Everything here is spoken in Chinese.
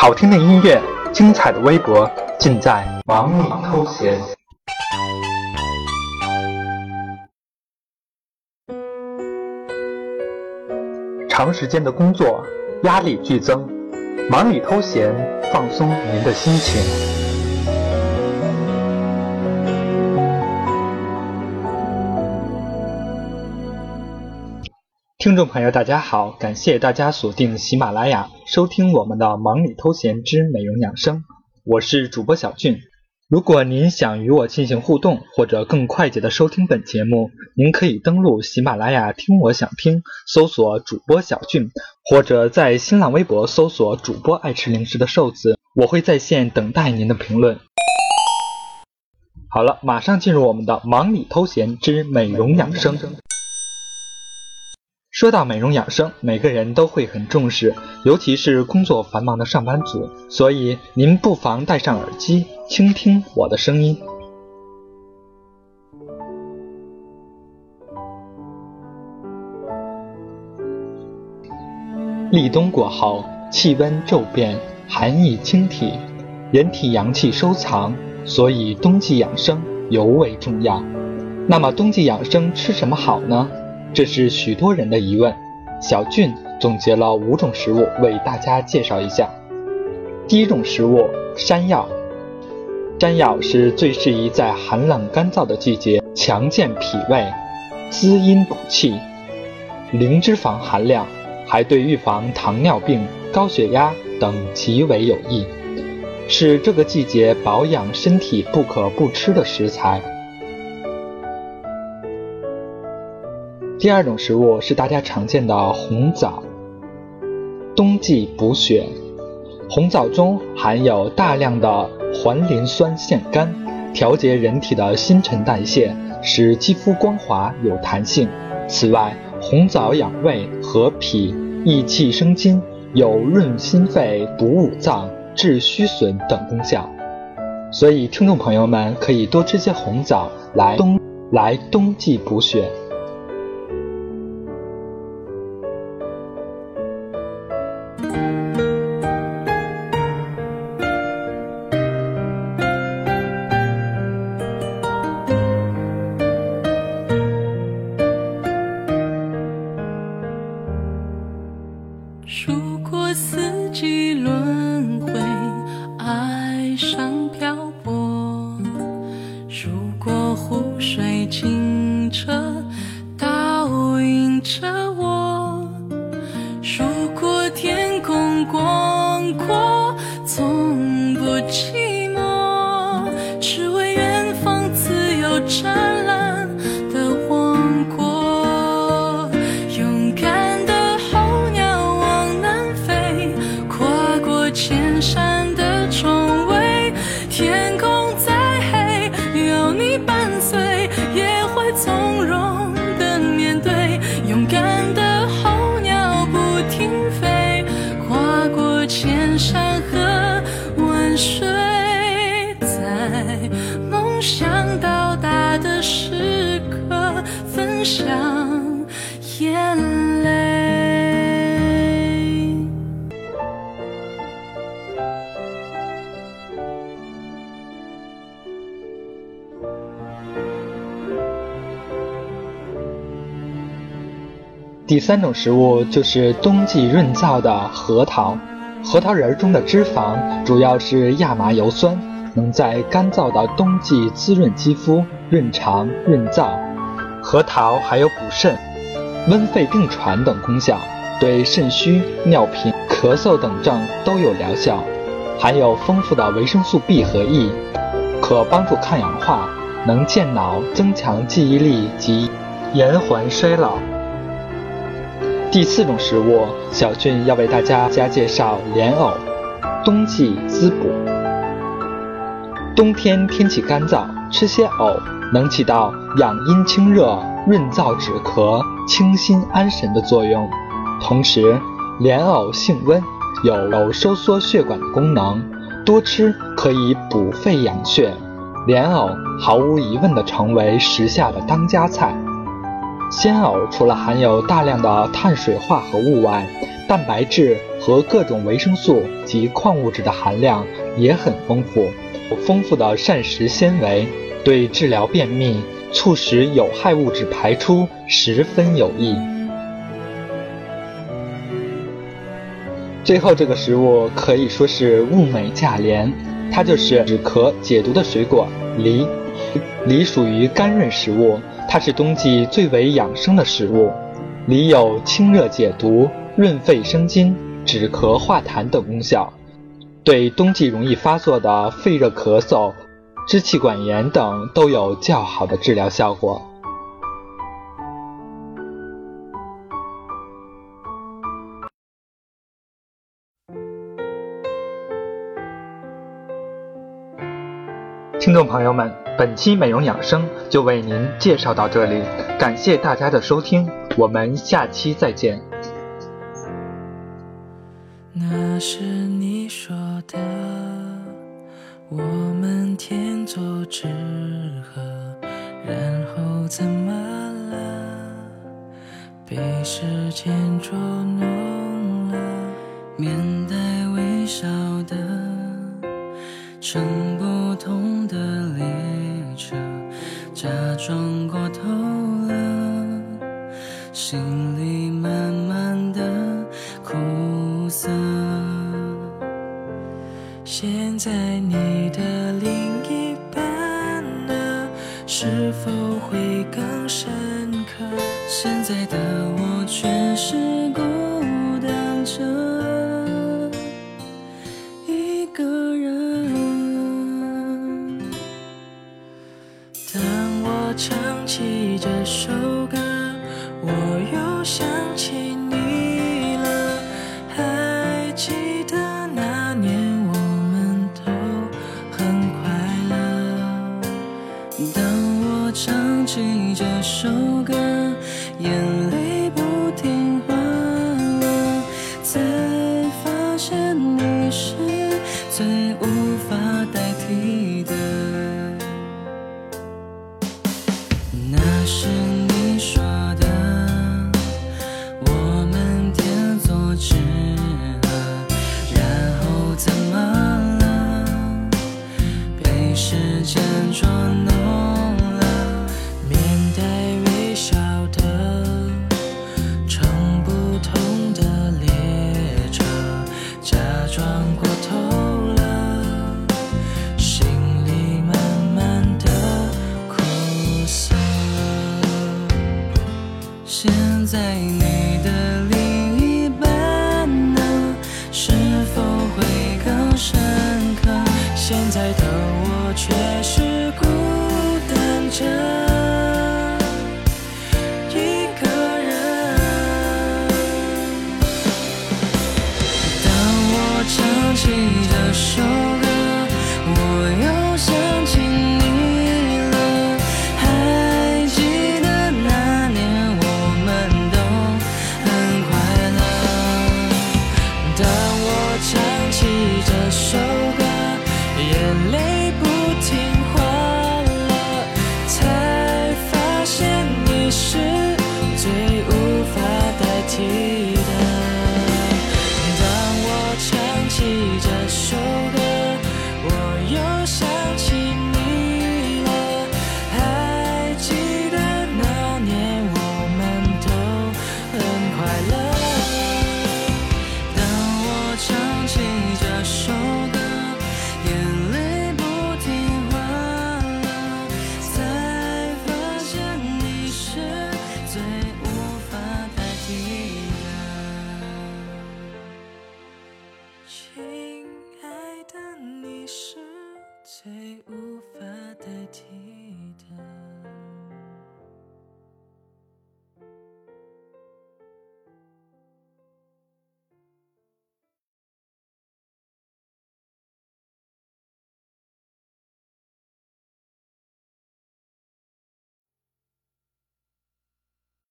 好听的音乐，精彩的微博，尽在忙里偷闲。长时间的工作，压力剧增，忙里偷闲，放松您的心情。听众朋友，大家好，感谢大家锁定喜马拉雅，收听我们的《忙里偷闲之美容养生》，我是主播小俊。如果您想与我进行互动，或者更快捷的收听本节目，您可以登录喜马拉雅听我想听，搜索主播小俊，或者在新浪微博搜索主播爱吃零食的瘦子，我会在线等待您的评论。好了，马上进入我们的《忙里偷闲之美容养生》。说到美容养生，每个人都会很重视，尤其是工作繁忙的上班族。所以您不妨戴上耳机，倾听我的声音。立冬过后，气温骤变，寒意侵体，人体阳气收藏，所以冬季养生尤为重要。那么冬季养生吃什么好呢？这是许多人的疑问，小俊总结了五种食物为大家介绍一下。第一种食物，山药。山药是最适宜在寒冷干燥的季节，强健脾胃，滋阴补气，零脂肪含量，还对预防糖尿病、高血压等极为有益，是这个季节保养身体不可不吃的食材。第二种食物是大家常见的红枣。冬季补血，红枣中含有大量的环磷酸腺苷，调节人体的新陈代谢，使肌肤光滑有弹性。此外，红枣养胃和脾、益气生津，有润心肺、补五脏、治虚损等功效。所以，听众朋友们可以多吃些红枣来冬来冬季补血。如果四季轮回爱上漂泊。如果湖水清澈倒映着像第三种食物就是冬季润燥的核桃。核桃仁中的脂肪主要是亚麻油酸，能在干燥的冬季滋润肌肤、润肠润燥。核桃还有补肾、温肺定喘等功效，对肾虚、尿频、咳嗽等症都有疗效。含有丰富的维生素 B 和 E，可帮助抗氧化，能健脑、增强记忆力及延缓衰老。第四种食物，小俊要为大家加介绍莲藕，冬季滋补。冬天天气干燥，吃些藕能起到养阴清热、润燥止咳、清心安神的作用。同时，莲藕性温，有收缩血管的功能，多吃可以补肺养血。莲藕毫无疑问地成为时下的当家菜。鲜藕除了含有大量的碳水化合物外，蛋白质和各种维生素及矿物质的含量也很丰富，有丰富的膳食纤维，对治疗便秘、促使有害物质排出十分有益。最后，这个食物可以说是物美价廉，它就是止咳解毒的水果梨。梨属于甘润食物，它是冬季最为养生的食物。梨有清热解毒、润肺生津、止咳化痰等功效，对冬季容易发作的肺热咳嗽、支气管炎等都有较好的治疗效果。听众朋友们。本期美容养生就为您介绍到这里，感谢大家的收听，我们下期再见。那是你说的，我们天作之合，然后怎么了？被时间捉弄了，面带微笑的，乘不同的列车。假装过头了，心里慢慢的苦涩。现在你现在的你是最无法代替的。现在你